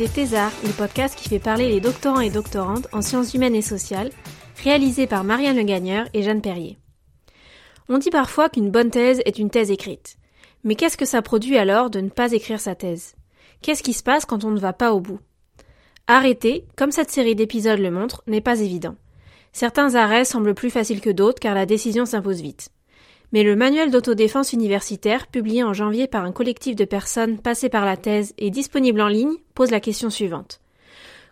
écoutez Thésard, le podcast qui fait parler les doctorants et doctorantes en sciences humaines et sociales, réalisé par Marianne Le Gagneur et Jeanne Perrier. On dit parfois qu'une bonne thèse est une thèse écrite. Mais qu'est-ce que ça produit alors de ne pas écrire sa thèse? Qu'est-ce qui se passe quand on ne va pas au bout? Arrêter, comme cette série d'épisodes le montre, n'est pas évident. Certains arrêts semblent plus faciles que d'autres car la décision s'impose vite. Mais le manuel d'autodéfense universitaire, publié en janvier par un collectif de personnes passées par la thèse et disponible en ligne, pose la question suivante.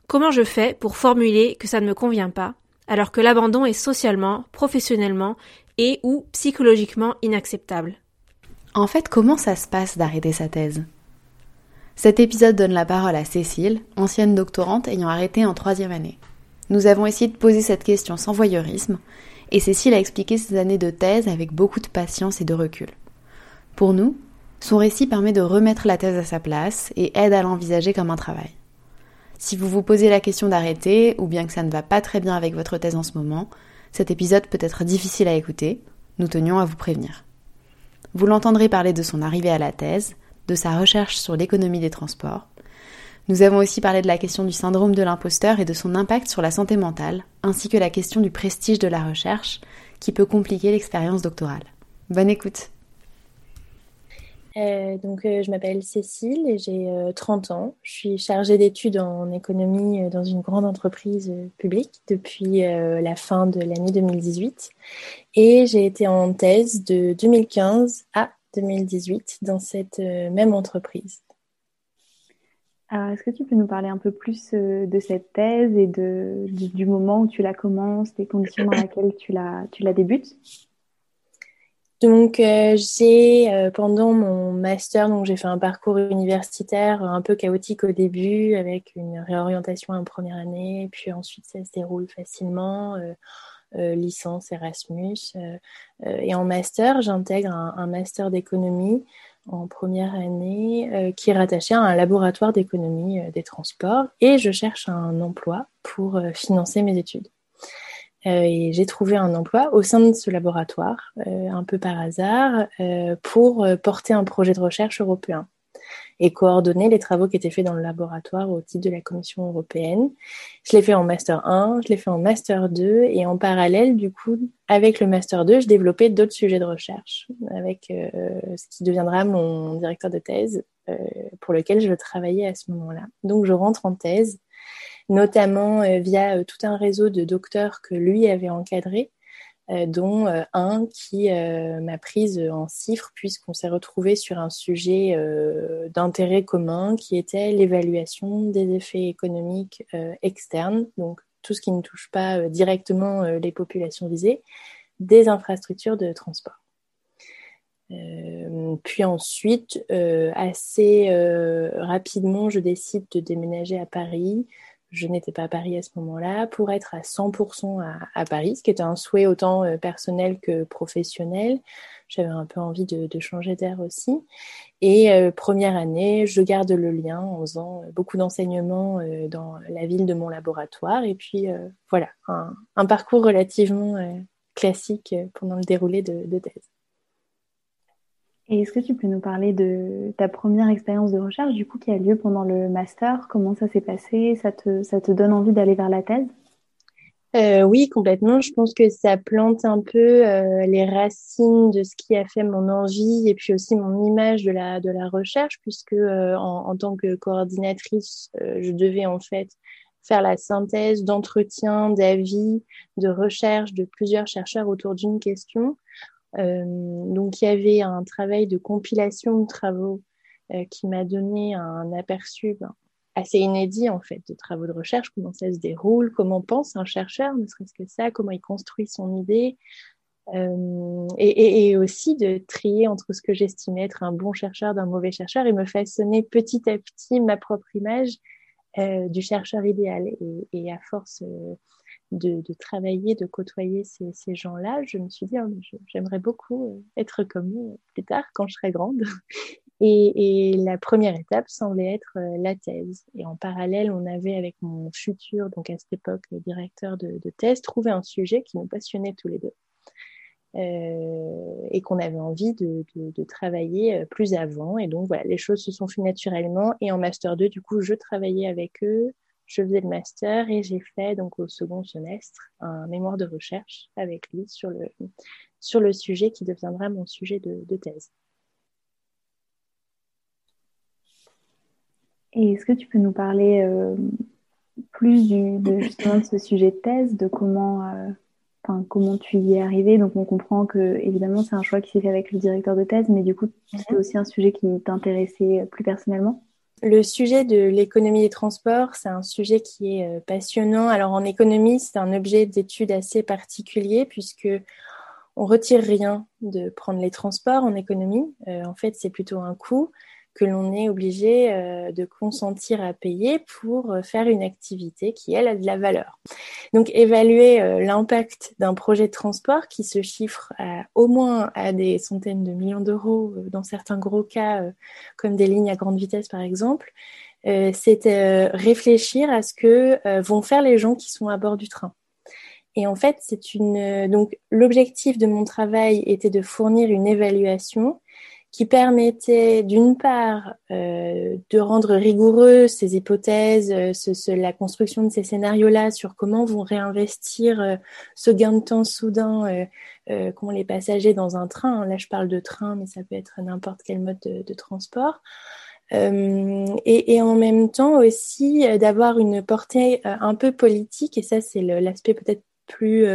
Comment je fais pour formuler que ça ne me convient pas, alors que l'abandon est socialement, professionnellement et ou psychologiquement inacceptable? En fait, comment ça se passe d'arrêter sa thèse? Cet épisode donne la parole à Cécile, ancienne doctorante ayant arrêté en troisième année. Nous avons essayé de poser cette question sans voyeurisme, et Cécile a expliqué ses années de thèse avec beaucoup de patience et de recul. Pour nous, son récit permet de remettre la thèse à sa place et aide à l'envisager comme un travail. Si vous vous posez la question d'arrêter, ou bien que ça ne va pas très bien avec votre thèse en ce moment, cet épisode peut être difficile à écouter, nous tenions à vous prévenir. Vous l'entendrez parler de son arrivée à la thèse, de sa recherche sur l'économie des transports. Nous avons aussi parlé de la question du syndrome de l'imposteur et de son impact sur la santé mentale, ainsi que la question du prestige de la recherche, qui peut compliquer l'expérience doctorale. Bonne écoute Euh, donc, euh, je m'appelle Cécile et j'ai euh, 30 ans. Je suis chargée d'études en économie euh, dans une grande entreprise euh, publique depuis euh, la fin de l'année 2018. Et j'ai été en thèse de 2015 à 2018 dans cette euh, même entreprise. Alors, est-ce que tu peux nous parler un peu plus euh, de cette thèse et de, du, moment où tu la commences, des conditions dans lesquelles tu la, tu la débutes? Donc, euh, j'ai, euh, pendant mon master, donc j'ai fait un parcours universitaire un peu chaotique au début, avec une réorientation en première année, puis ensuite ça se déroule facilement, euh, euh, licence Erasmus. euh, euh, et en master, j'intègre un, un master d'économie en première année euh, qui est rattaché à un laboratoire d'économie euh, des transports, et je cherche un emploi pour euh, financer mes études. Et j'ai trouvé un emploi au sein de ce laboratoire, un peu par hasard, pour porter un projet de recherche européen et coordonner les travaux qui étaient faits dans le laboratoire au titre de la Commission européenne. Je l'ai fait en Master 1, je l'ai fait en Master 2, et en parallèle, du coup, avec le Master 2, je développais d'autres sujets de recherche, avec euh, ce qui deviendra mon directeur de thèse, euh, pour lequel je travaillais à ce moment-là. Donc, je rentre en thèse notamment euh, via tout un réseau de docteurs que lui avait encadré, dont euh, un qui euh, m'a prise en cifre puisqu'on s'est retrouvé sur un sujet euh, d'intérêt commun qui était l'évaluation des effets économiques euh, externes, donc tout ce qui ne touche pas euh, directement euh, les populations visées, des infrastructures de transport. Euh, puis ensuite, euh, assez euh, rapidement, je décide de déménager à Paris. Je n'étais pas à Paris à ce moment-là pour être à 100% à, Paris, ce qui était un souhait autant euh, personnel que professionnel. J'avais un peu envie de, changer d'air aussi. Et euh, première année, je garde le lien en faisant beaucoup d'enseignements euh, dans la ville de mon laboratoire. Et puis euh, voilà, un, parcours relativement euh, classique pendant le déroulé de thèse. Et est-ce que tu peux nous parler de ta première expérience de recherche, du coup, qui a lieu pendant le master? Comment ça s'est passé? Ça te, donne envie d'aller vers la thèse? Euh, Oui, complètement. Je pense que ça plante un peu euh, les racines de ce qui a fait mon envie et puis aussi mon image de la, recherche, puisque euh, en, tant que coordinatrice, je devais en fait faire la synthèse d'entretien, d'avis, de recherche de plusieurs chercheurs autour d'une question. Euh, donc, il y avait un travail de compilation de travaux euh, qui m'a donné un aperçu ben, assez inédit, en fait, de travaux de recherche, comment ça se déroule, comment pense un chercheur, ne serait-ce que ça, comment il construit son idée, Euh, et, aussi de trier entre ce que j'estimais être un bon chercheur d'un mauvais chercheur et me façonner petit à petit ma propre image du chercheur idéal. Et, à force de, travailler, de côtoyer ces, gens-là, je me suis dit, oh, j'aimerais beaucoup euh, être comme eux plus tard quand je serai grande. Et, et, la première étape semblait être la thèse. Et en parallèle, on avait avec mon futur, donc à cette époque, directeur de, thèse, trouvé un sujet qui nous passionnait tous les deux. Euh, et qu'on avait envie de, de, travailler euh, plus avant. Et donc voilà, les choses se sont faites naturellement. Et en master 2, du coup, je travaillais avec eux, je faisais le master et j'ai fait donc au second semestre un mémoire de recherche avec lui sur le, sur le sujet qui deviendra mon sujet de, de thèse. Et est-ce que tu peux nous parler euh, plus du, de justement de ce sujet de thèse, de comment euh, comment tu y es arrivé. Donc, on comprend que, évidemment, c'est un choix qui s'est fait avec le directeur de thèse, mais du coup, c'était mhm. aussi un sujet qui t'intéressait plus personnellement. Le sujet de l'économie des transports, c'est un sujet qui est euh, passionnant. Alors, en économie, c'est un objet d'étude assez particulier puisque on retire rien de prendre les transports en économie. Euh, en fait, c'est plutôt un coût que l'on est obligé euh, de consentir à payer pour euh, faire une activité qui, elle, a de la valeur. Donc, évaluer euh, l'impact d'un projet de transport qui se chiffre au moins à des centaines de millions d'euros, dans certains gros cas, comme des lignes à grande vitesse, par exemple, c'est réfléchir à ce que vont faire les gens qui sont à bord du train. Et en fait, c'est une donc l'objectif de mon travail était de fournir une évaluation qui permettait d'une part euh, de rendre rigoureux ces hypothèses, euh, la construction de ces scénarios-là sur comment vont réinvestir euh, ce gain de temps soudain qu'ont les passagers dans un train. Là, je parle de train, mais ça peut être n'importe quel mode de, transport. Et, en même temps aussi d'avoir une portée un peu politique, et ça c'est l'aspect peut-être plus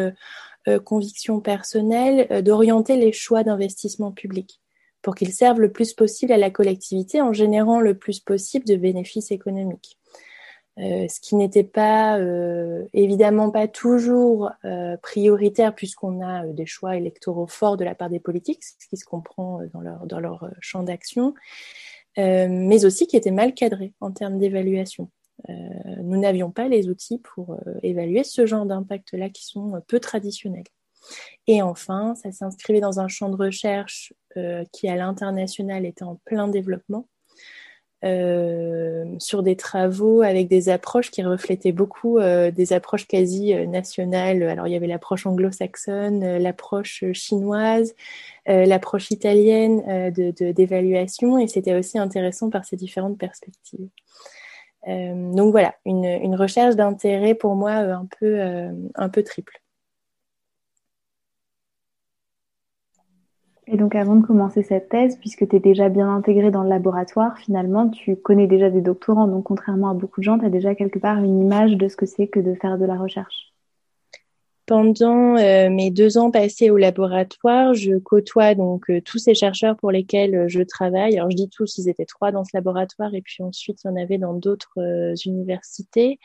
conviction personnelle, d'orienter les choix d'investissement public pour qu'ils servent le plus possible à la collectivité en générant le plus possible de bénéfices économiques. Euh, ce qui n'était pas euh, évidemment pas toujours euh, prioritaire puisqu'on a des choix électoraux forts de la part des politiques, ce qui se comprend dans leur, dans leur champ d'action, mais aussi qui était mal cadré en termes d'évaluation. nous n'avions pas les outils pour évaluer ce genre d'impact-là qui sont peu traditionnels. Et enfin, ça s'inscrivait dans un champ de recherche qui, à l'international, était en plein développement, euh, sur des travaux avec des approches qui reflétaient beaucoup euh, des approches quasi euh, nationales. Alors, il y avait l'approche anglo-saxonne, euh, l'approche chinoise, l'approche italienne de, d'évaluation, et c'était aussi intéressant par ces différentes perspectives. donc voilà, une, une recherche d'intérêt pour moi un peu, un peu triple. Et donc avant de commencer cette thèse, puisque tu es déjà bien intégré dans le laboratoire, finalement, tu connais déjà des doctorants. Donc contrairement à beaucoup de gens, tu as déjà quelque part une image de ce que c'est que de faire de la recherche. Pendant euh, mes deux ans passés au laboratoire, je côtoie donc euh, tous ces chercheurs pour lesquels euh, je travaille. Alors je dis tous, ils étaient trois dans ce laboratoire et puis ensuite il y en avait dans d'autres universités.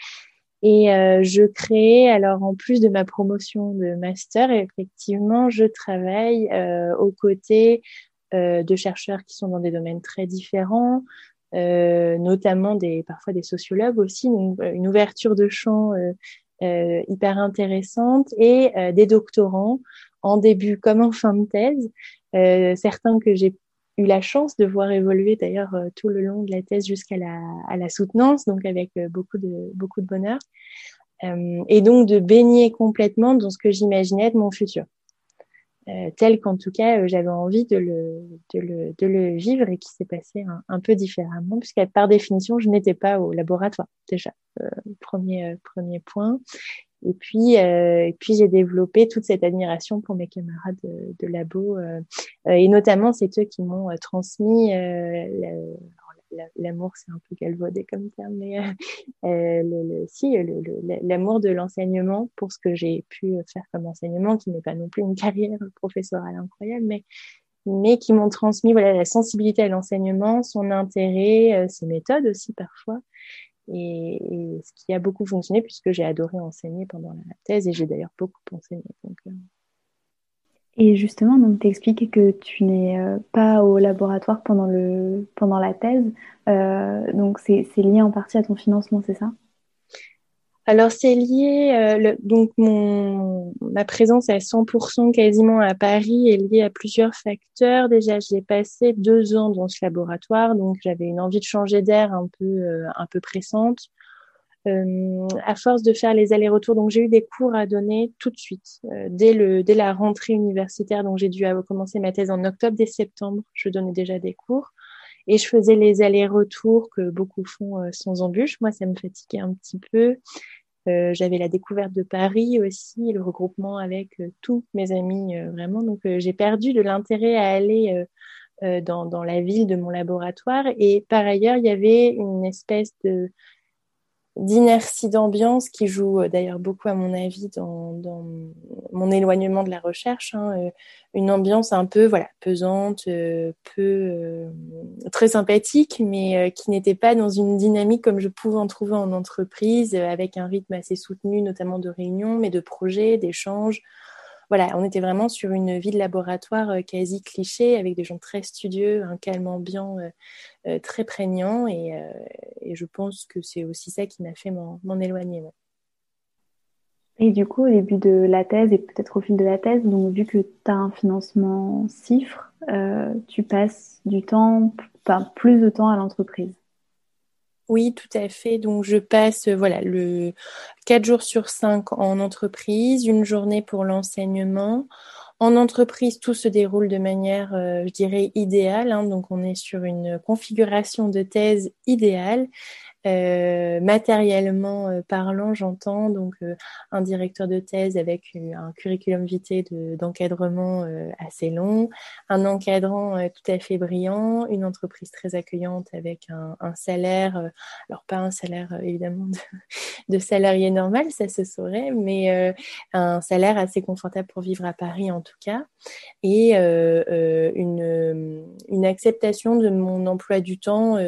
Et euh, je crée, alors en plus de ma promotion de master, effectivement, je travaille euh, aux côtés euh, de chercheurs qui sont dans des domaines très différents, notamment des, parfois des sociologues aussi, une, ouverture de champ hyper intéressante, et des doctorants en début comme en fin de thèse, certains que j'ai eu la chance de voir évoluer d'ailleurs euh, tout le long de la thèse jusqu'à la, soutenance, donc avec euh, beaucoup de, beaucoup de bonheur. Euh, et donc de baigner complètement dans ce que j'imaginais de mon futur. Tel qu'en tout cas j'avais envie de le, de, le, de le vivre et qui s'est passé un, peu différemment, puisque par définition, je n'étais pas au laboratoire déjà, premier, premier point. Et puis, euh, puis j'ai développé toute cette admiration pour mes camarades de, labo, euh, euh et notamment c'est eux qui m'ont transmis l'amour, c'est un peu galvaudé comme terme, mais le, si l'amour de l'enseignement pour ce que j'ai pu faire comme enseignement, qui n'est pas non plus une carrière professorale incroyable, mais mais qui m'ont transmis voilà la sensibilité à l'enseignement, son intérêt, ses méthodes aussi parfois, et, ce qui a beaucoup fonctionné puisque j'ai adoré enseigner pendant la thèse et j'ai d'ailleurs beaucoup enseigné. Euh. Et justement, donc tu expliques que tu n'es pas au laboratoire pendant, le, pendant la thèse. donc c'est lié en partie à ton financement, c'est ça? Alors c'est lié, euh, le, donc mon, ma présence à 100% quasiment à Paris est liée à plusieurs facteurs. Déjà, j'ai passé deux ans dans ce laboratoire, donc j'avais une envie de changer d'air un peu, euh, un peu pressante. Euh, à force de faire les allers-retours, donc j'ai eu des cours à donner tout de suite, euh, dès, le, dès la rentrée universitaire. Donc j'ai dû commencer ma thèse en octobre, dès septembre, je donnais déjà des cours. Et je faisais les allers-retours que beaucoup font euh, sans embûche. Moi, ça me fatiguait un petit peu. Euh, j'avais la découverte de Paris aussi, le regroupement avec euh, tous mes amis, vraiment. Donc, j'ai perdu de l'intérêt à aller dans, dans, la ville de mon laboratoire. Et par ailleurs, il y avait une espèce de d'inertie d'ambiance qui joue euh, d'ailleurs beaucoup à mon avis dans, mon éloignement de la recherche hein, euh, une ambiance un peu voilà pesante euh, peu très sympathique mais qui n'était pas dans une dynamique comme je pouvais en trouver en entreprise avec un rythme assez soutenu notamment de réunions mais de projets d'échanges voilà, on était vraiment sur une vie de laboratoire euh, quasi cliché, avec des gens très studieux, un calme ambiant euh, euh, très prégnant, et, je pense que c'est aussi ça qui m'a fait m'en éloigner. Et du coup, au début de la thèse, et peut-être au fil de la thèse, donc vu que tu as un financement CIFRE, tu passes du temps, enfin plus de temps à l'entreprise. Oui, tout à fait. Donc, je passe voilà le quatre jours sur cinq en entreprise, une journée pour l'enseignement. En entreprise, tout se déroule de manière, euh, je dirais, idéale. Hein. donc, on est sur une configuration de thèse idéale euh, matériellement euh, parlant, j'entends donc euh, un directeur de thèse avec un curriculum vitae d'encadrement assez long, un encadrant tout à fait brillant, une entreprise très accueillante avec un, salaire, alors pas un salaire évidemment de, salarié normal, ça se saurait, mais un salaire assez confortable pour vivre à Paris en tout cas, et une, acceptation de mon emploi du temps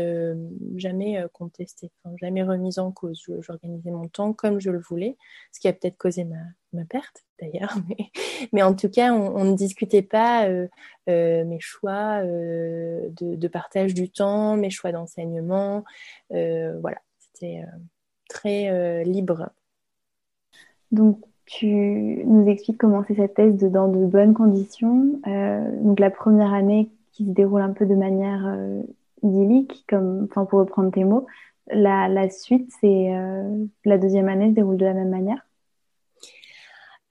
jamais contesté jamais remise en cause. J'organisais mon temps comme je le voulais, ce qui a peut-être causé ma, perte d'ailleurs. Mais, en tout cas, on, ne discutait pas euh, euh, mes choix euh, de, partage du temps, mes choix d'enseignement. voilà, c'était très libre. Donc, tu nous expliques comment c'est cette thèse dans de bonnes conditions. donc, la première année qui se déroule un peu de manière idyllique, comme, pour reprendre tes mots, la, suite, c'est euh, la deuxième année se déroule de la même manière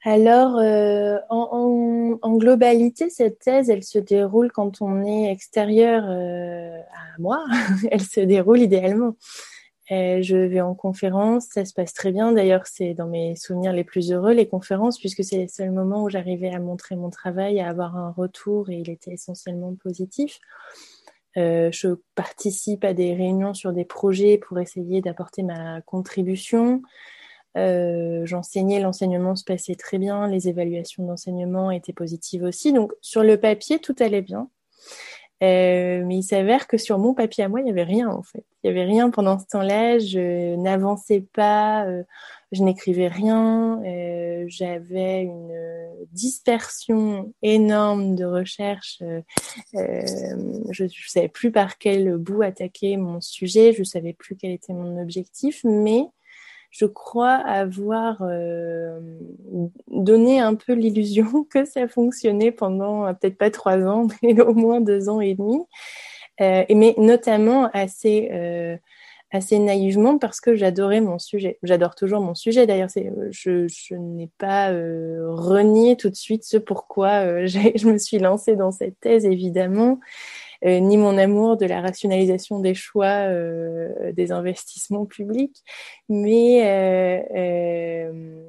alors, euh, en, globalité, cette thèse, elle se déroule quand on est extérieur euh, à moi. elle se déroule idéalement. je vais en conférence, ça se passe très bien. D'ailleurs, c'est dans mes souvenirs les plus heureux, les conférences, puisque c'est le seul moment où j'arrivais à montrer mon travail, à avoir un retour, et il était essentiellement positif. Euh, je participe à des réunions sur des projets pour essayer d'apporter ma contribution. Euh, j'enseignais, l'enseignement se passait très bien, les évaluations d'enseignement étaient positives aussi. Donc sur le papier, tout allait bien. Euh, mais il s'avère que sur mon papier à moi, il n'y avait rien en fait. Il n'y avait rien pendant ce temps-là. Je n'avançais pas, euh, je n'écrivais rien. Euh, J'avais une dispersion énorme de recherche. Euh, je ne savais plus par quel bout attaquer mon sujet. Je ne savais plus quel était mon objectif. Mais je crois avoir euh, donné un peu l'illusion que ça fonctionnait pendant euh, peut-être pas trois ans, mais au moins deux ans et demi. Euh, mais notamment assez naïvement parce que j'adorais mon sujet. J'adore toujours mon sujet. D'ailleurs, je, je n'ai pas renié tout de suite ce pourquoi je me suis lancée dans cette thèse, évidemment. Euh, ni mon amour de la rationalisation des choix euh, des investissements publics, mais euh,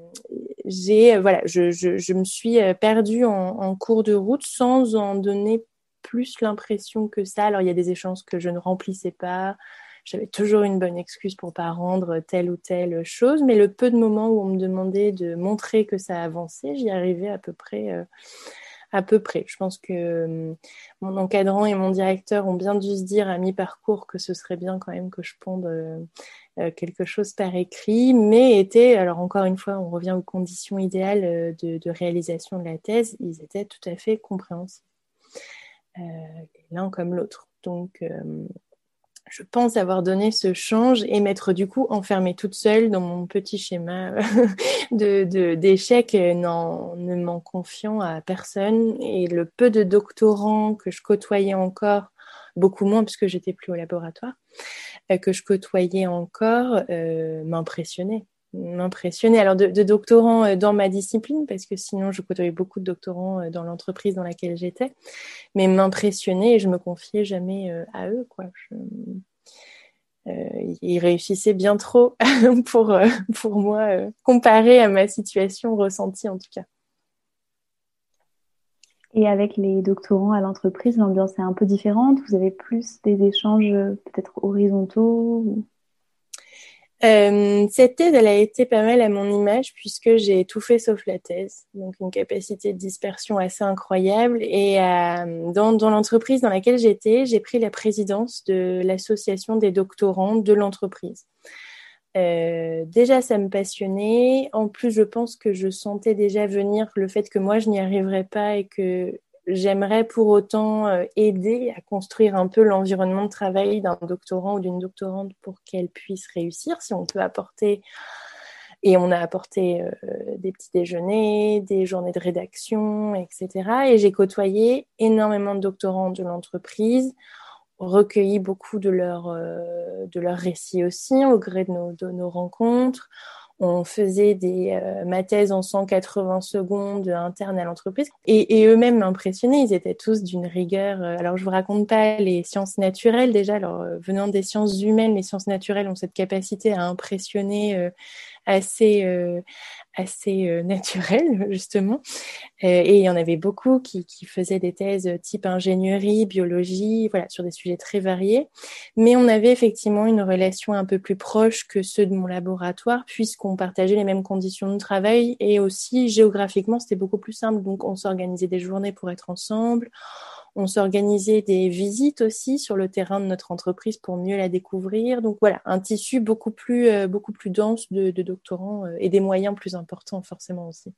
j'ai voilà, je, je, je, me suis perdue en, cours de route sans en donner plus l'impression que ça. Alors il y a des échanges que je ne remplissais pas, j'avais toujours une bonne excuse pour pas rendre telle ou telle chose, mais le peu de moments où on me demandait de montrer que ça avançait, j'y arrivais à peu près à peu près. Je pense que euh, mon encadrant et mon directeur ont bien dû se dire à mi-parcours que ce serait bien quand même que je ponde euh, euh, quelque chose par écrit, mais étaient, alors encore une fois, on revient aux conditions idéales de, réalisation de la thèse, ils étaient tout à fait compréhensifs, l'un comme l'autre. Donc, je pense avoir donné ce change et m'être du coup enfermée toute seule dans mon petit schéma de d'échec, ne m'en confiant à personne. Et le peu de doctorants que je côtoyais encore, beaucoup moins puisque j'étais plus au laboratoire, euh, que je côtoyais encore, euh, m'impressionnait m'impressionnait. Alors, de, doctorants euh, dans ma discipline, parce que sinon, je côtoyais beaucoup de doctorants dans l'entreprise dans laquelle j'étais, mais m'impressionnait et je me confiais jamais à eux. Quoi. ils réussissaient bien trop pour, pour moi, comparé à ma situation ressentie en tout cas. Et avec les doctorants à l'entreprise, l'ambiance est un peu différente? Vous avez plus des échanges peut-être horizontaux euh, cette thèse, elle a été pas mal à mon image puisque j'ai tout fait sauf la thèse, donc une capacité de dispersion assez incroyable. Et euh, dans, dans l'entreprise dans laquelle j'étais, j'ai pris la présidence de l'association des doctorants de l'entreprise. Euh, déjà, ça me passionnait. En plus, je pense que je sentais déjà venir le fait que moi, je n'y arriverais pas et que J'aimerais pour autant euh, aider à construire un peu l'environnement de travail d'un doctorant ou d'une doctorante pour qu'elle puisse réussir. Si on peut apporter, et on a apporté euh, des petits déjeuners, des journées de rédaction, etc. Et j'ai côtoyé énormément de doctorants de l'entreprise, recueilli beaucoup de leurs euh, de récits aussi au gré de nos rencontres on faisait des euh, ma thèse en 180 secondes interne à l'entreprise et, eux-mêmes m'impressionnaient. Ils étaient tous d'une rigueur. Euh, alors je vous raconte pas les sciences naturelles déjà. Alors euh, venant des sciences humaines, les sciences naturelles ont cette capacité à impressionner assez assez euh, naturel justement. Euh, et il y en avait beaucoup qui, qui, faisaient des thèses type ingénierie, biologie, voilà, sur des sujets très variés. Mais on avait effectivement une relation un peu plus proche que ceux de mon laboratoire, puisqu'on partageait les mêmes conditions de travail et aussi géographiquement, c'était beaucoup plus simple. Donc, on s'organisait des journées pour être ensemble. On s'organisait des visites aussi sur le terrain de notre entreprise pour mieux la découvrir. Donc voilà, un tissu beaucoup plus, euh, beaucoup plus dense de, doctorants euh, et des moyens plus importants forcément aussi.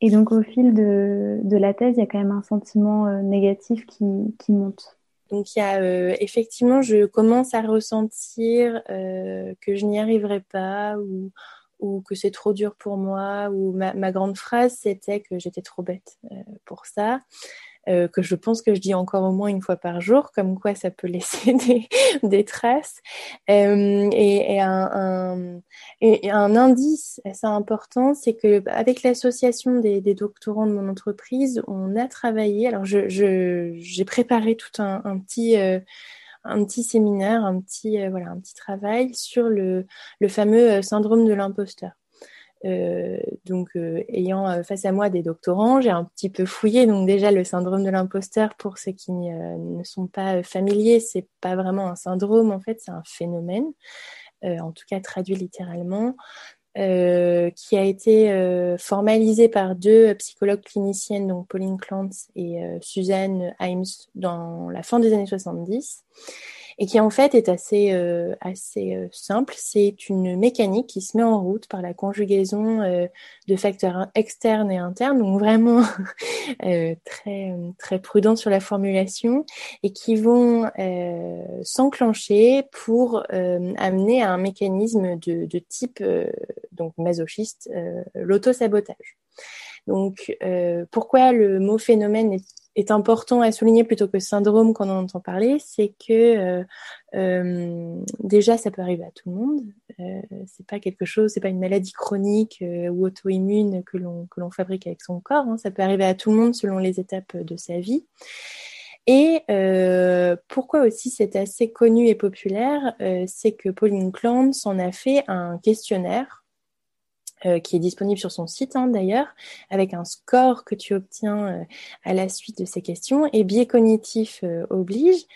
Et donc au fil de, la thèse, il y a quand même un sentiment euh, négatif qui, monte. Donc il y a effectivement, je commence à ressentir que je n'y arriverai pas ou, ou que c'est trop dur pour moi. Ou ma, ma grande phrase, c'était que j'étais trop bête pour ça. Euh, que je pense que je dis encore au moins une fois par jour, comme quoi ça peut laisser des, des traces. Euh, et, et, un, un, et, un, indice assez important, c'est que avec l'association des, des, doctorants de mon entreprise, on a travaillé. Alors, j'ai je, préparé tout un, un petit euh, un petit séminaire, un petit euh, voilà, un petit travail sur le, le fameux syndrome de l'imposteur. Euh, donc, euh, ayant euh, face à moi des doctorants, j'ai un petit peu fouillé. Donc déjà, le syndrome de l'imposteur, pour ceux qui ne sont pas familiers, c'est pas vraiment un syndrome en fait, c'est un phénomène, en tout cas traduit littéralement. Qui a été formalisé par deux psychologues cliniciennes, donc Pauline Clantz et Suzanne Himes, dans la fin des années 70 et qui en fait est assez, euh, assez euh, simple. C'est une mécanique qui se met en route par la conjugaison euh, de facteurs externes et internes, donc vraiment très, très prudent sur la formulation, et qui vont s'enclencher pour amener à un mécanisme de, de type donc masochiste, l'autosabotage. Donc, pourquoi le mot phénomène est est important à souligner plutôt que syndrome quand on entend parler, c'est que euh, euh, déjà ça peut arriver à tout le monde. Euh, c'est pas quelque chose, c'est pas une maladie chronique ou auto-immune que l'on que l'on fabrique avec son corps. Hein. Ça peut arriver à tout le monde selon les étapes de sa vie. Et pourquoi aussi c'est assez connu et populaire, c'est que Pauline Clance en a fait un questionnaire euh, qui est disponible sur son site hein, d'ailleurs, avec un score que tu obtiens euh, à la suite de ces questions. Et biais cognitif euh, oblige,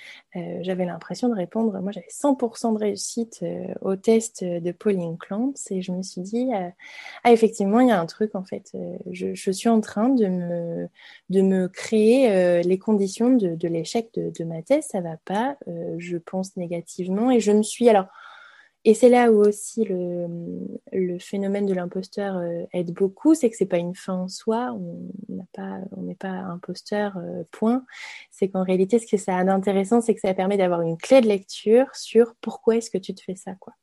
j'avais l'impression de répondre, moi j'avais 100% de réussite au test de Pauline Clance et je me suis dit, ah effectivement, il y a un truc en fait, je, je, suis en train de me, de me créer les conditions de, de l'échec de, de, ma thèse, ça va pas, je pense négativement et je me suis, alors et c'est là où aussi le, phénomène de l'imposteur euh, aide beaucoup, c'est que c'est pas une fin en soi, on n'est pas imposteur, euh, point. C'est qu'en réalité, ce que ça a d'intéressant, c'est que ça permet d'avoir une clé de lecture sur pourquoi est-ce que tu te fais ça, quoi.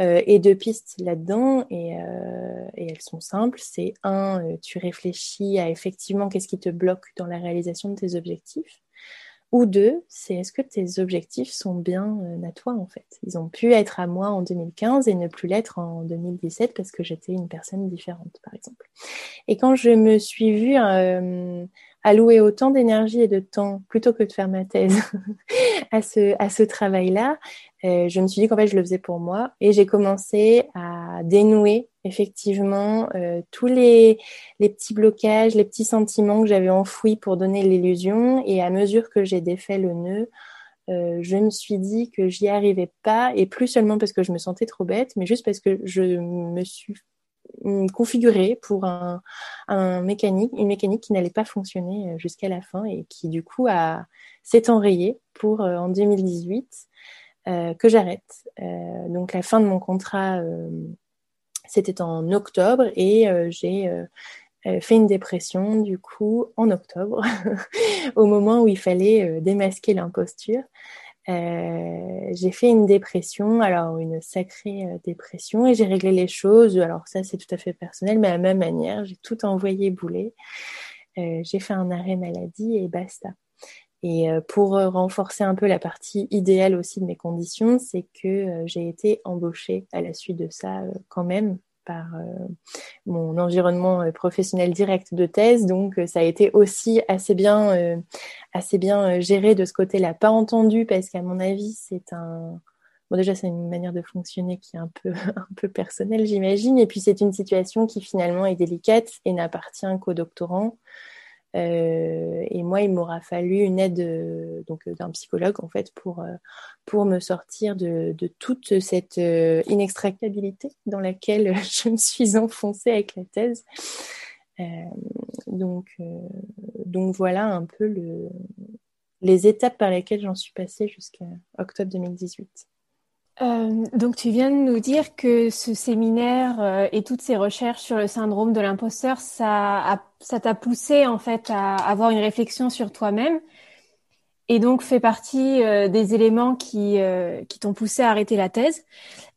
Euh, et deux pistes là-dedans, et, et, elles sont simples. C'est un, tu réfléchis à effectivement qu'est-ce qui te bloque dans la réalisation de tes objectifs. Ou deux, c'est est-ce que tes objectifs sont bien euh, à toi en fait? Ils ont pu être à moi en 2015 et ne plus l'être en 2017 parce que j'étais une personne différente par exemple. Et quand je me suis vue euh, allouer autant d'énergie et de temps plutôt que de faire ma thèse à ce, à ce travail-là, euh, je me suis dit qu'en fait je le faisais pour moi et j'ai commencé à dénouer effectivement euh, tous les, les, petits blocages, les petits sentiments que j'avais enfouis pour donner l'illusion et à mesure que j'ai défait le nœud, euh, je me suis dit que j'y arrivais pas et plus seulement parce que je me sentais trop bête, mais juste parce que je me suis configurée pour un, un mécanique, une mécanique qui n'allait pas fonctionner euh, jusqu'à la fin et qui du coup a s'est enrayée pour en 2018 euh, que j'arrête. Euh, donc la fin de mon contrat, euh, c'était en octobre et j'ai fait une dépression du coup en octobre, au moment où il fallait démasquer l'imposture. Euh, j'ai fait une dépression, alors une sacrée dépression, et j'ai réglé les choses. Alors ça, c'est tout à fait personnel, mais à la même manière, j'ai tout envoyé bouler. Euh, j'ai fait un arrêt maladie et basta. Et euh, pour euh, renforcer un peu la partie idéale aussi de mes conditions, c'est que euh, j'ai été embauchée à la suite de ça quand même par mon environnement professionnel direct de thèse. Donc ça a été aussi assez bien, assez bien géré de ce côté-là. Pas entendu parce qu'à mon avis, c'est un... Bon déjà, c'est une manière de fonctionner qui est un peu, un peu personnelle, j'imagine. Et puis c'est une situation qui finalement est délicate et n'appartient qu'aux doctorants. Euh, et moi, il m'aura fallu une aide euh, donc d'un psychologue en fait pour euh, pour me sortir de, de toute cette inextractabilité dans laquelle je me suis enfoncée avec la thèse. donc donc voilà un peu le, les étapes par lesquelles j'en suis passée jusqu'à octobre 2018. Euh, donc tu viens de nous dire que ce séminaire euh, et toutes ces recherches sur le syndrome de l'imposteur, ça t'a poussé en fait à avoir une réflexion sur toi-même et donc fait partie euh, des éléments qui qui t'ont poussé à arrêter la thèse.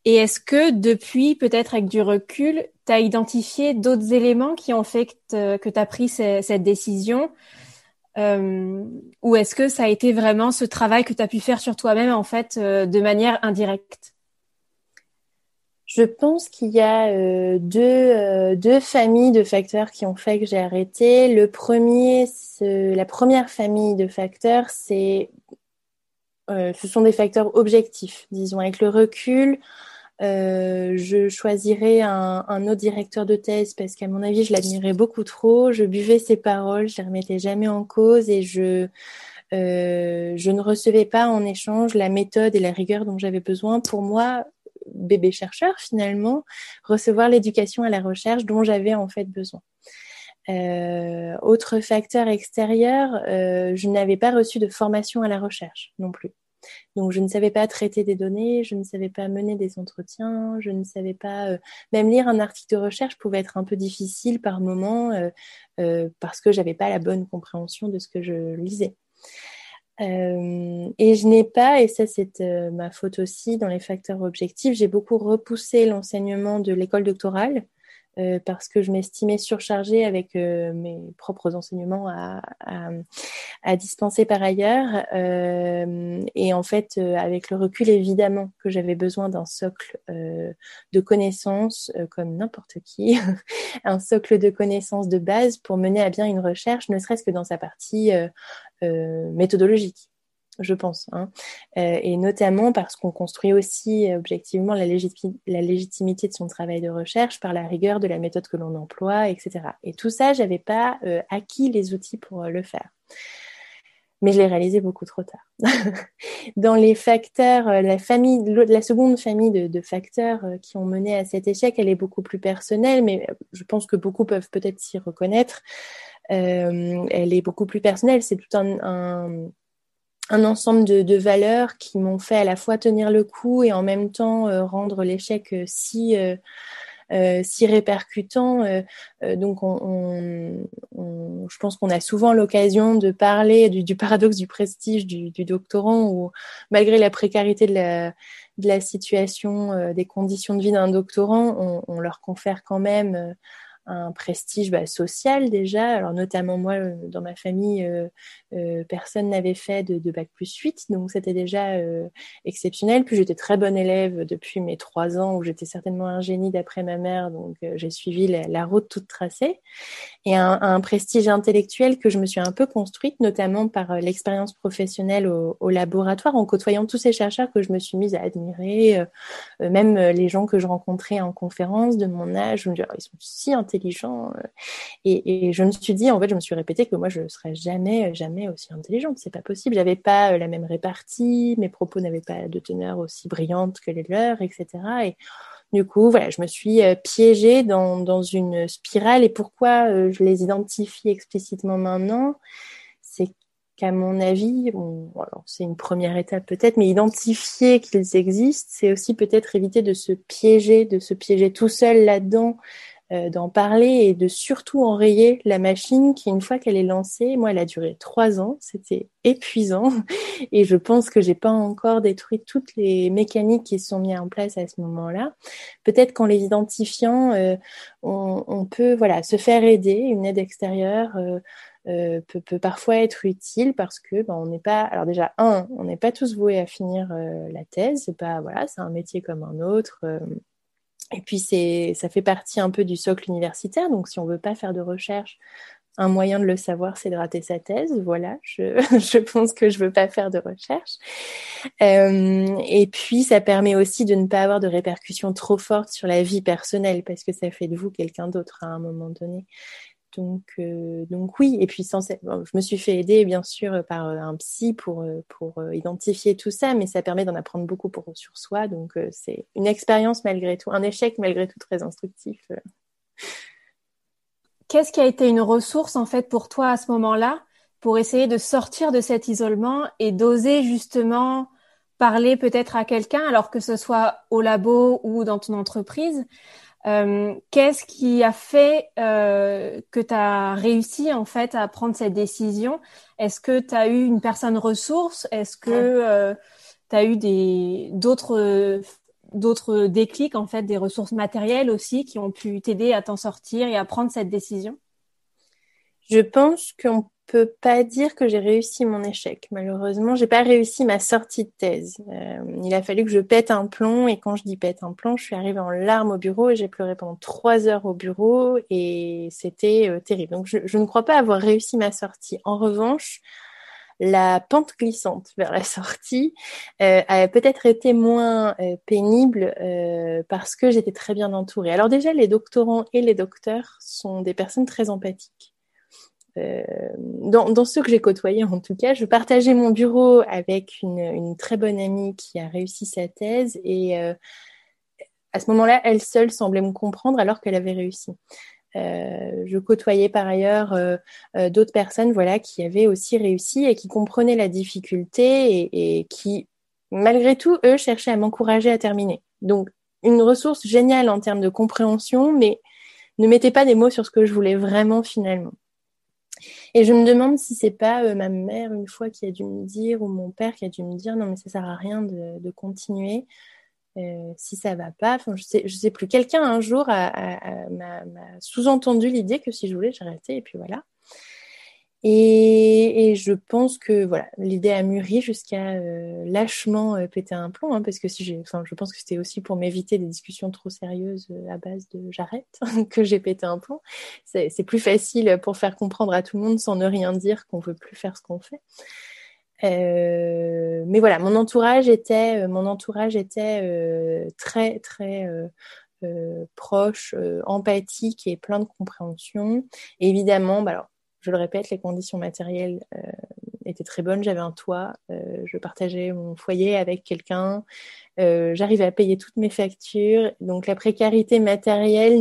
Et est-ce que depuis, peut-être avec du recul, tu as identifié d'autres éléments qui ont fait que tu as pris cette décision? Euh, ou est-ce que ça a été vraiment ce travail que tu as pu faire sur toi-même en fait euh, de manière indirecte? Je pense qu'il y a euh, deux, deux, familles de facteurs qui ont fait que j'ai arrêté. Le premier, la première famille de facteurs, c'est ce sont des facteurs objectifs, disons avec le recul. Euh, je choisirais un, un, autre directeur de thèse parce qu'à mon avis, je l'admirais beaucoup trop. Je buvais ses paroles, je les remettais jamais en cause et je euh, je ne recevais pas en échange la méthode et la rigueur dont j'avais besoin pour moi, bébé chercheur finalement, recevoir l'éducation à la recherche dont j'avais en fait besoin. Euh, autre facteur extérieur, je n'avais pas reçu de formation à la recherche non plus. Donc, je ne savais pas traiter des données, je ne savais pas mener des entretiens, je ne savais pas euh, même lire un article de recherche pouvait être un peu difficile par moment euh, euh, parce que j'avais pas la bonne compréhension de ce que je lisais. et je n'ai pas, et ça c'est ma faute aussi dans les facteurs objectifs, j'ai beaucoup repoussé l'enseignement de l'école doctorale euh, parce que je m'estimais surchargée avec euh, mes propres enseignements à, dispenser par ailleurs. Euh, et en fait, avec le recul, évidemment que j'avais besoin d'un socle de connaissances, comme n'importe qui, un socle de connaissances de base pour mener à bien une recherche, ne serait-ce que dans sa partie méthodologique. Je pense. Hein. Euh, et notamment parce qu'on construit aussi objectivement la, légitimité de son travail de recherche par la rigueur de la méthode que l'on emploie, etc. Et tout ça, j'avais pas acquis les outils pour le faire mais je l'ai réalisé beaucoup trop tard. Dans les facteurs, euh, la famille, la seconde famille de, facteurs euh, qui ont mené à cet échec, elle est beaucoup plus personnelle, mais je pense que beaucoup peuvent peut-être s'y reconnaître. Euh, elle est beaucoup plus personnelle. C'est tout un, ensemble de, de, valeurs qui m'ont fait à la fois tenir le coup et en même temps rendre l'échec si euh, si répercutant. Euh, euh, donc, on, je pense qu'on a souvent l'occasion de parler du, paradoxe du prestige du, doctorant, où malgré la précarité de la, de la situation, des conditions de vie d'un doctorant, on, leur confère quand même un prestige bah, social déjà. Alors notamment moi, euh, dans ma famille, euh, euh, personne n'avait fait de, de, bac plus 8, donc c'était déjà euh, exceptionnel. Puis j'étais très bonne élève depuis mes trois ans, où j'étais certainement un génie d'après ma mère, donc euh, j'ai suivi la, route toute tracée. Et un, prestige intellectuel que je me suis un peu construite, notamment par l'expérience professionnelle au, laboratoire, en côtoyant tous ces chercheurs que je me suis mise à admirer, même les gens que je rencontrais en conférence de mon âge, je me disais, oh, ils sont si intelligents intelligent. Euh, et, je me suis dit, en fait, je me suis répété que moi, je ne serais jamais, jamais aussi intelligente. C'est pas possible. J'avais pas euh, la même répartie, mes propos n'avaient pas de teneur aussi brillante que les leurs, etc. Et du coup, voilà, je me suis euh, piégée dans, dans une spirale. Et pourquoi je les identifie explicitement maintenant? C'est qu'à mon avis, bon, c'est une première étape peut-être, mais identifier qu'ils existent, c'est aussi peut-être éviter de se piéger, de se piéger tout seul là-dedans, euh, d'en parler et de surtout enrayer la machine qui, une fois qu'elle est lancée, moi, elle a duré trois ans, c'était épuisant et je pense que j'ai pas encore détruit toutes les mécaniques qui se sont mises en place à ce moment-là. Peut-être qu'en les identifiant, euh, on, peut voilà se faire aider, une aide extérieure. Euh, peut, parfois être utile parce que ben, on n'est pas alors déjà un on n'est pas tous voués à finir la thèse c'est pas voilà c'est un métier comme un autre et puis, ça fait partie un peu du socle universitaire. Donc, si on veut pas faire de recherche, un moyen de le savoir, c'est de rater sa thèse. Voilà, je, pense que je veux pas faire de recherche. Euh, et puis, ça permet aussi de ne pas avoir de répercussions trop fortes sur la vie personnelle, parce que ça fait de vous quelqu'un d'autre à un moment donné. Donc, euh, donc oui, et puis je me suis fait aider bien sûr par euh, un psy pour, euh, identifier tout ça, mais ça permet d'en apprendre beaucoup sur soi. Donc c'est une expérience malgré tout, un échec malgré tout très instructif. Qu'est-ce qui a été une ressource en fait pour toi à ce moment-là pour essayer de sortir de cet isolement et d'oser justement parler peut-être à quelqu'un, alors que ce soit au labo ou dans ton entreprise? Euh, qu'est-ce qui a fait euh, que tu as réussi en fait à prendre cette décision? Est-ce que tu as eu une personne ressource? Est-ce que euh, tu as eu des d'autres d'autres déclics en fait, des ressources matérielles aussi qui ont pu t'aider à t'en sortir et à prendre cette décision? Je pense qu'on peux pas dire que j'ai réussi mon échec. Malheureusement, j'ai pas réussi ma sortie de thèse. Euh, il a fallu que je pète un plomb et quand je dis pète un plomb, je suis arrivée en larmes au bureau et j'ai pleuré pendant trois heures au bureau et c'était euh, terrible. Donc je, ne crois pas avoir réussi ma sortie. En revanche, la pente glissante vers la sortie euh, a peut-être été moins pénible parce que j'étais très bien entourée. Alors déjà, les doctorants et les docteurs sont des personnes très empathiques. Euh, dans, ceux que j'ai côtoyés en tout cas, je partageais mon bureau avec une, très bonne amie qui a réussi sa thèse et euh, à ce moment-là, elle seule semblait me comprendre alors qu'elle avait réussi. Euh, je côtoyais par ailleurs d'autres personnes voilà, qui avaient aussi réussi et qui comprenaient la difficulté et, et qui, malgré tout, eux, cherchaient à m'encourager à terminer. Donc, une ressource géniale en termes de compréhension, mais ne mettez pas des mots sur ce que je voulais vraiment finalement. Et je me demande si c'est pas euh, ma mère une fois qui a dû me dire ou mon père qui a dû me dire non mais ça sert à rien de, continuer euh, si ça va pas. Enfin je sais je sais plus. Quelqu'un un jour m'a sous-entendu l'idée que si je voulais j'arrêtais et puis voilà. Et, je pense que voilà, l'idée a mûri jusqu'à euh, lâchement euh, péter un plomb, hein, parce que si j'ai, enfin, je pense que c'était aussi pour m'éviter des discussions trop sérieuses euh, à base de j'arrête que j'ai pété un plomb. C'est plus facile pour faire comprendre à tout le monde sans ne rien dire qu'on veut plus faire ce qu'on fait. mais voilà, mon entourage était, mon entourage était très très proche, empathique et plein de compréhension. évidemment, bah alors, je le répète, les conditions matérielles était très bonne. J'avais un toit, euh, je partageais mon foyer avec quelqu'un, euh, j'arrivais à payer toutes mes factures. Donc la précarité matérielle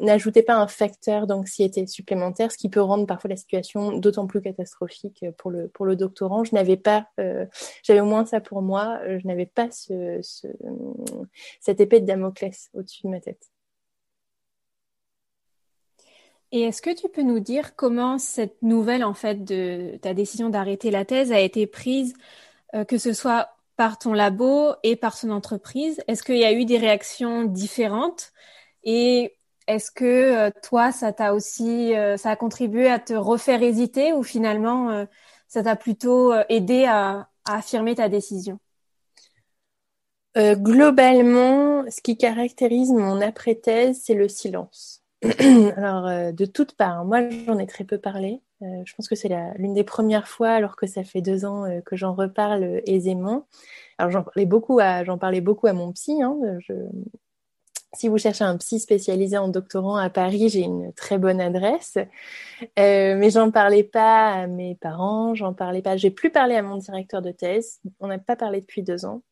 n'ajoutait pas un facteur d'anxiété supplémentaire, ce qui peut rendre parfois la situation d'autant plus catastrophique pour le doctorant. Je pas, euh, j'avais au moins ça pour moi. Je n'avais pas ce, ce, cette épée de Damoclès au-dessus de ma tête. Et est-ce que tu peux nous dire comment cette nouvelle, en fait, de ta décision d'arrêter la thèse a été prise, euh, que ce soit par ton labo et par son entreprise? Est-ce qu'il y a eu des réactions différentes? Et est-ce que euh, toi, ça t'a aussi, euh, ça a contribué à te refaire hésiter ou finalement, ça t'a plutôt aidé à, à, affirmer ta décision? Globalement, ce qui caractérise mon après-thèse, c'est le silence. alors, euh, de toutes parts, moi j'en ai très peu parlé. Euh, je pense que c'est l'une des premières fois, alors que ça fait deux ans euh, que j'en reparle aisément. Alors j'en parlais beaucoup à, j'en parlais beaucoup à mon psy. Hein, je... Si vous cherchez un psy spécialisé en doctorant à Paris, j'ai une très bonne adresse. mais j'en parlais pas à mes parents, j'en parlais pas. J'ai plus parlé à mon directeur de thèse. On n'a pas parlé depuis deux ans.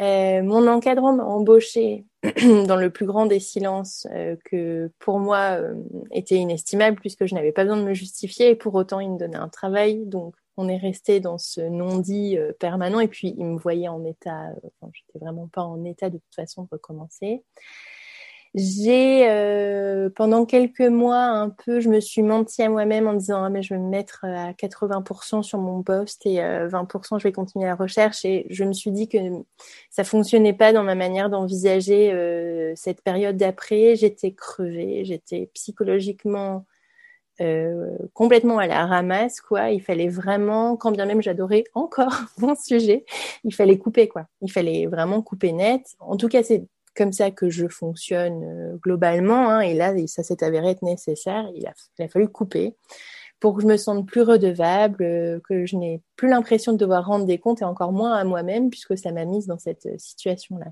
Euh, mon encadrant m'a embauché dans le plus grand des silences euh, que pour moi euh, était inestimable puisque je n'avais pas besoin de me justifier et pour autant il me donnait un travail donc on est resté dans ce non-dit permanent et puis il me voyait en état, enfin, j'étais vraiment pas en état de toute façon de recommencer. J'ai euh, pendant quelques mois un peu, je me suis menti à moi-même en disant ah, mais je vais me mettre à 80% sur mon poste et 20% euh, je vais continuer la recherche et je me suis dit que ça fonctionnait pas dans ma manière d'envisager euh, cette période d'après. J'étais crevée, j'étais psychologiquement euh, complètement à la ramasse quoi. Il fallait vraiment, quand bien même j'adorais encore mon sujet, il fallait couper quoi. Il fallait vraiment couper net. En tout cas c'est comme ça que je fonctionne euh, globalement. Hein, et là, ça s'est avéré être nécessaire. Il a, fallu couper pour que je me sente plus redevable, euh, que je n'ai plus l'impression de devoir rendre des comptes et encore moins à moi-même puisque ça m'a mise dans cette euh, situation-là.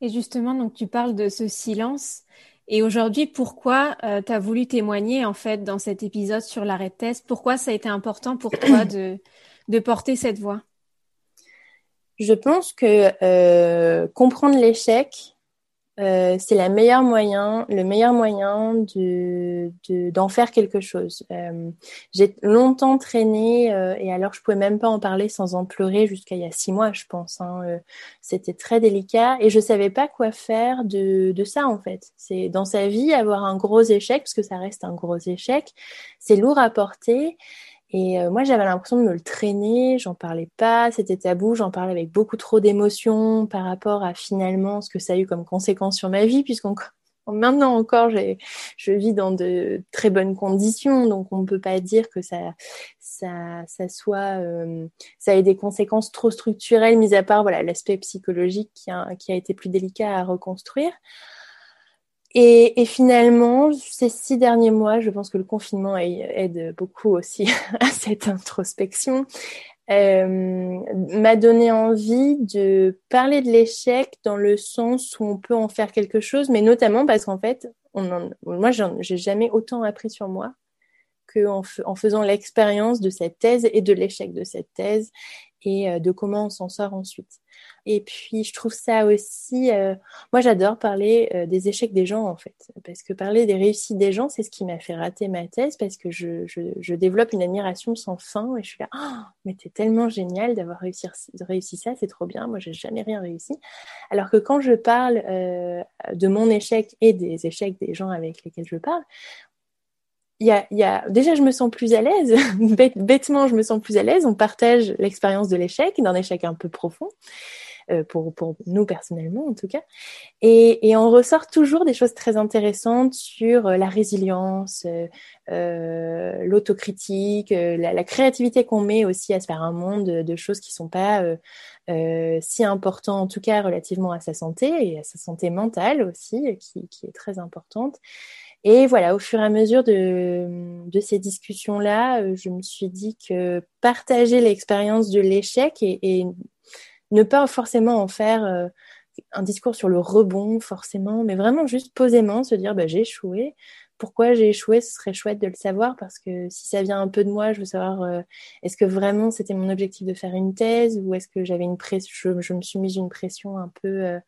Et justement, donc tu parles de ce silence. Et aujourd'hui, pourquoi tu as voulu témoigner en fait dans cet épisode sur l'arrêt de Pourquoi ça a été important pour toi de porter cette voix? Je pense que euh, comprendre l'échec, euh, c'est la meilleure moyen, le meilleur moyen de, d'en faire quelque chose. Euh, j'ai longtemps traîné euh, et alors je pouvais même pas en parler sans en pleurer jusqu'à il y a six mois, je pense. Hein, euh, c'était très délicat et je savais pas quoi faire de, de ça en fait. C'est dans sa vie avoir un gros échec parce que ça reste un gros échec, c'est lourd à porter et euh, moi, j'avais l'impression de me le traîner, j'en parlais pas, c'était tabou, j'en parlais avec beaucoup trop d'émotions par rapport à finalement ce que ça a eu comme conséquence sur ma vie, puisqu'on maintenant encore, je vis dans de très bonnes conditions, donc on ne peut pas dire que ça, ça, ça soit, euh, ça ait des conséquences trop structurelles, mis à part voilà l'aspect psychologique qui a, qui a été plus délicat à reconstruire. Et, finalement, ces six derniers mois, je pense que le confinement aide beaucoup aussi à cette introspection, euh, m'a donné envie de parler de l'échec dans le sens où on peut en faire quelque chose, mais notamment parce qu'en fait, on en, moi, j'ai jamais autant appris sur moi qu'en en faisant l'expérience de cette thèse et de l'échec de cette thèse et euh, de comment on s'en sort ensuite. Et puis, je trouve ça aussi, euh, moi j'adore parler euh, des échecs des gens en fait, parce que parler des réussites des gens, c'est ce qui m'a fait rater ma thèse, parce que je, développe une admiration sans fin, et je suis là, oh, mais t'es tellement génial d'avoir réussi, ça, c'est trop bien, moi j'ai jamais rien réussi. Alors que quand je parle de mon échec et des échecs des gens avec lesquels je parle, y y a, déjà je me sens plus à l'aise. Bêtement je me sens plus à l'aise. On partage l'expérience de l'échec d'un échec un peu profond euh, pour, nous personnellement en tout cas. Et, on ressort toujours des choses très intéressantes sur euh, la résilience euh, l'autocritique la, créativité qu'on met aussi à se faire un monde de, choses qui sont pas si importantes en tout cas relativement à sa santé et à sa santé mentale aussi qui est très importante Et voilà, au fur et à mesure de, ces discussions-là, euh, je me suis dit que partager l'expérience de l'échec et, ne pas forcément en faire euh, un discours sur le rebond forcément, mais vraiment juste posément se dire bah, j'ai échoué. Pourquoi j'ai échoué? Ce serait chouette de le savoir parce que si ça vient un peu de moi, je veux savoir euh, est-ce que vraiment c'était mon objectif de faire une thèse ou est-ce que j'avais une pression, je, me suis mise une pression un peu,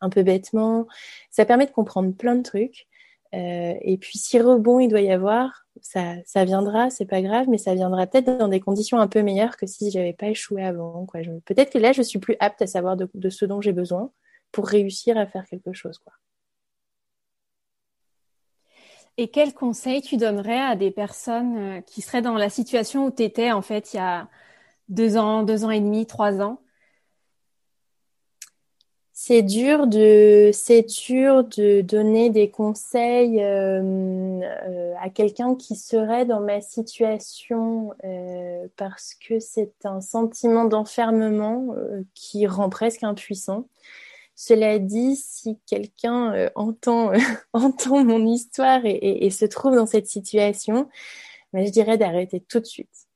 un peu bêtement. Ça permet de comprendre plein de trucs. Euh, et puis si rebond il doit y avoir, ça, ça viendra, c'est pas grave, mais ça viendra peut-être dans des conditions un peu meilleures que si j'avais pas échoué avant. Quoi. peut-être que là, je suis plus apte à savoir de, ce dont j'ai besoin pour réussir à faire quelque chose. Quoi. Et quel conseil tu donnerais à des personnes euh, qui seraient dans la situation où tu étais en fait il y a deux ans, deux ans et demi, trois ans c'est dur de c'est dur de donner des conseils euh, euh, à quelqu'un qui serait dans ma situation euh, parce que c'est un sentiment d'enfermement qui rend presque impuissant. Cela dit, si quelqu'un entend entend mon histoire et, se trouve dans cette situation, ben, je dirais d'arrêter tout de suite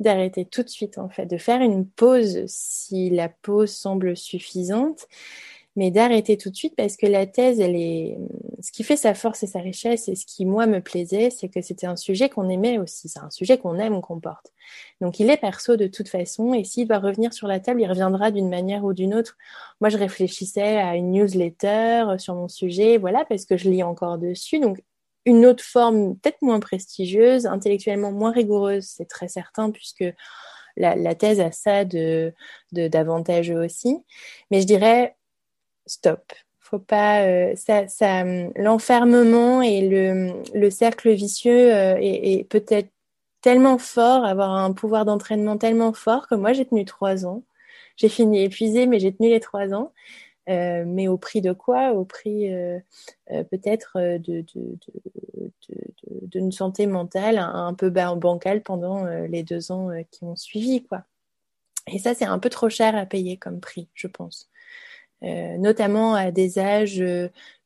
d'arrêter tout de suite en fait, de faire une pause si la pause semble suffisante, mais d'arrêter tout de suite parce que la thèse, elle est, ce qui fait sa force et sa richesse et ce qui moi me plaisait, c'est que c'était un sujet qu'on aimait aussi, c'est un sujet qu'on aime, qu'on porte. Donc il est perso de toute façon et s'il doit revenir sur la table, il reviendra d'une manière ou d'une autre. Moi, je réfléchissais à une newsletter sur mon sujet, voilà, parce que je lis encore dessus, donc une autre forme peut-être moins prestigieuse, intellectuellement moins rigoureuse, c'est très certain, puisque la, thèse a ça de d'avantageux aussi. Mais je dirais stop. Faut pas euh, ça, ça l'enfermement et le, le, cercle vicieux euh, est, peut-être tellement fort, avoir un pouvoir d'entraînement tellement fort que moi j'ai tenu trois ans. J'ai fini épuisée, mais j'ai tenu les trois ans. Euh, mais au prix de quoi? Au prix euh, euh, peut-être de, d'une santé mentale un, peu bancale pendant les deux ans qui ont suivi. quoi. Et ça, c'est un peu trop cher à payer comme prix, je pense. notamment à des âges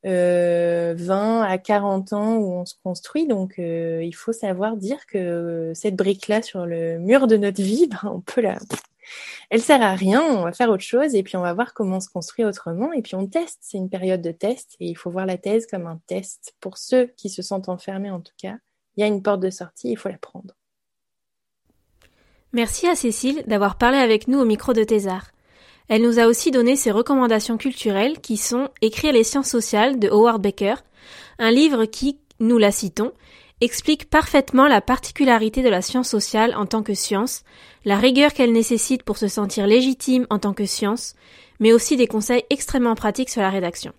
20 à 40 ans où on se construit. Donc, il faut savoir dire que cette brique-là sur le mur de notre vie, ben, on peut la, elle sert à rien, on va faire autre chose et puis on va voir comment on se construit autrement et puis on teste. C'est une période de test et il faut voir la thèse comme un test. Pour ceux qui se sentent enfermés en tout cas, il y a une porte de sortie, il faut la prendre. Merci à Cécile d'avoir parlé avec nous au micro de Thésard. Elle nous a aussi donné ses recommandations culturelles qui sont Écrire les sciences sociales de Howard Baker, un livre qui, nous la citons, explique parfaitement la particularité de la science sociale en tant que science, la rigueur qu'elle nécessite pour se sentir légitime en tant que science, mais aussi des conseils extrêmement pratiques sur la rédaction.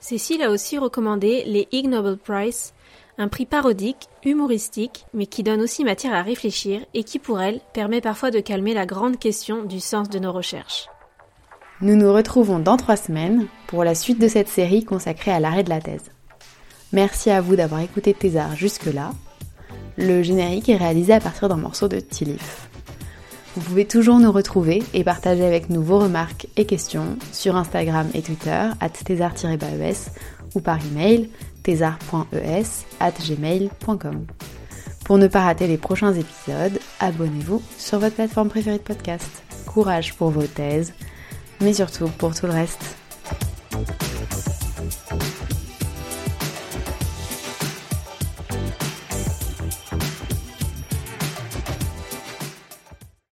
Cécile a aussi recommandé les Ig Nobel Prize, un prix parodique, humoristique, mais qui donne aussi matière à réfléchir et qui, pour elle, permet parfois de calmer la grande question du sens de nos recherches. Nous nous retrouvons dans trois semaines pour la suite de cette série consacrée à l'arrêt de la thèse. Merci à vous d'avoir écouté Thésard jusque-là. Le générique est réalisé à partir d'un morceau de Tilif. Vous pouvez toujours nous retrouver et partager avec nous vos remarques et questions sur Instagram et Twitter at thésard-es ou par email thésard.es at gmail.com. Pour ne pas rater les prochains épisodes, abonnez-vous sur votre plateforme préférée de podcast. Courage pour vos thèses, mais surtout pour tout le reste.